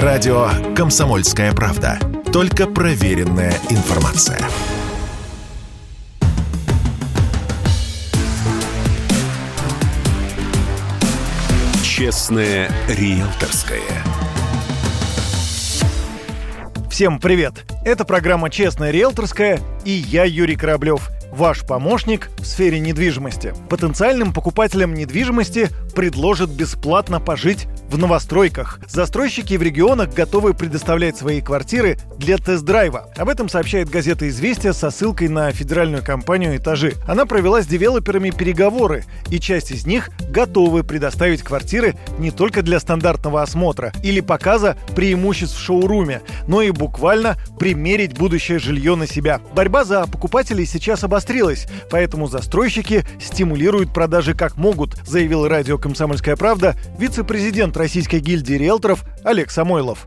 Радио «Комсомольская правда». Только проверенная информация. Честное риэлторское. Всем привет! Это программа «Честная риэлторская» и я Юрий Кораблев – Ваш помощник в сфере недвижимости. Потенциальным покупателям недвижимости предложат бесплатно пожить в новостройках. Застройщики в регионах готовы предоставлять свои квартиры для тест-драйва. Об этом сообщает газета «Известия» со ссылкой на федеральную компанию «Этажи». Она провела с девелоперами переговоры, и часть из них готовы предоставить квартиры не только для стандартного осмотра или показа преимуществ в шоуруме, но и буквально примерить будущее жилье на себя. Борьба за покупателей сейчас обострилась, поэтому застройщики стимулируют продажи как могут, заявил радио «Комсомольская правда» вице-президент Российской гильдии риэлторов Олег Самойлов.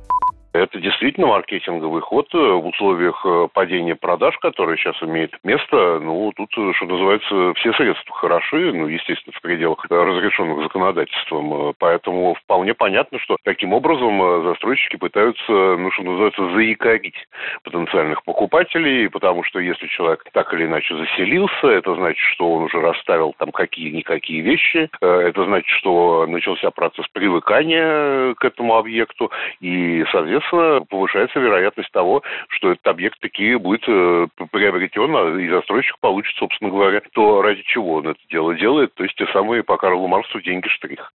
Это действительно маркетинговый ход э, в условиях э, падения продаж, которое сейчас имеет место. Ну, тут, э, что называется, все средства хороши, ну, естественно, в пределах разрешенных законодательством. Поэтому вполне понятно, что таким образом застройщики пытаются, ну, что называется, заикарить потенциальных покупателей, потому что если человек так или иначе заселился, это значит, что он уже расставил там какие-никакие вещи, это значит, что начался процесс привыкания к этому объекту, и, соответственно, соответственно, повышается вероятность того, что этот объект таки будет э, приобретен, а и застройщик получит, собственно говоря, то, ради чего он это дело делает, то есть те самые по Карлу Марсу деньги штрих.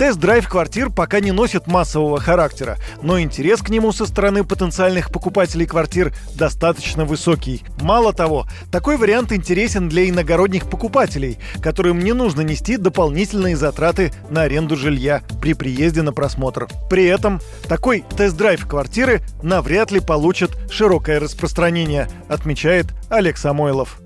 Тест-драйв квартир пока не носит массового характера, но интерес к нему со стороны потенциальных покупателей квартир достаточно высокий. Мало того, такой вариант интересен для иногородних покупателей, которым не нужно нести дополнительные затраты на аренду жилья при приезде на просмотр. При этом такой тест-драйв квартиры навряд ли получит широкое распространение, отмечает Олег Самойлов.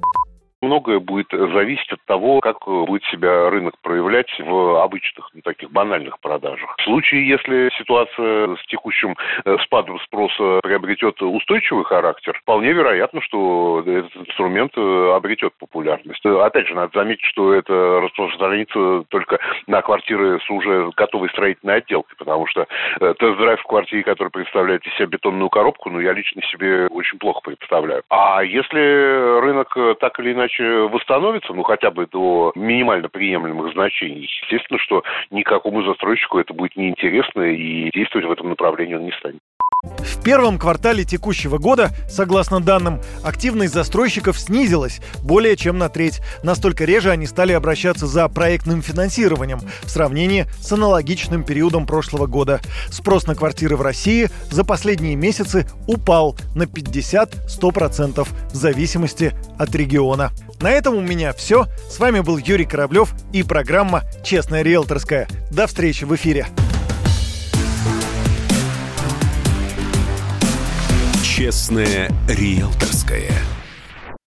Многое будет зависеть от того, как будет себя рынок проявлять в обычных, ну, таких банальных продажах. В случае, если ситуация с текущим э, спадом спроса приобретет устойчивый характер, вполне вероятно, что этот инструмент э, обретет популярность. Опять же, надо заметить, что это распространится только на квартиры с уже готовой строительной отделкой, потому что э, тест-драйв в квартире, который представляет из себя бетонную коробку, ну, я лично себе очень плохо представляю. А если рынок так или иначе иначе восстановится, ну, хотя бы до минимально приемлемых значений, естественно, что никакому застройщику это будет неинтересно, и действовать в этом направлении он не станет. В первом квартале текущего года, согласно данным, активность застройщиков снизилась более чем на треть. Настолько реже они стали обращаться за проектным финансированием в сравнении с аналогичным периодом прошлого года. Спрос на квартиры в России за последние месяцы упал на 50-100% в зависимости от региона. На этом у меня все. С вами был Юрий Кораблев и программа «Честная риэлторская». До встречи в эфире. Честное риэлторское.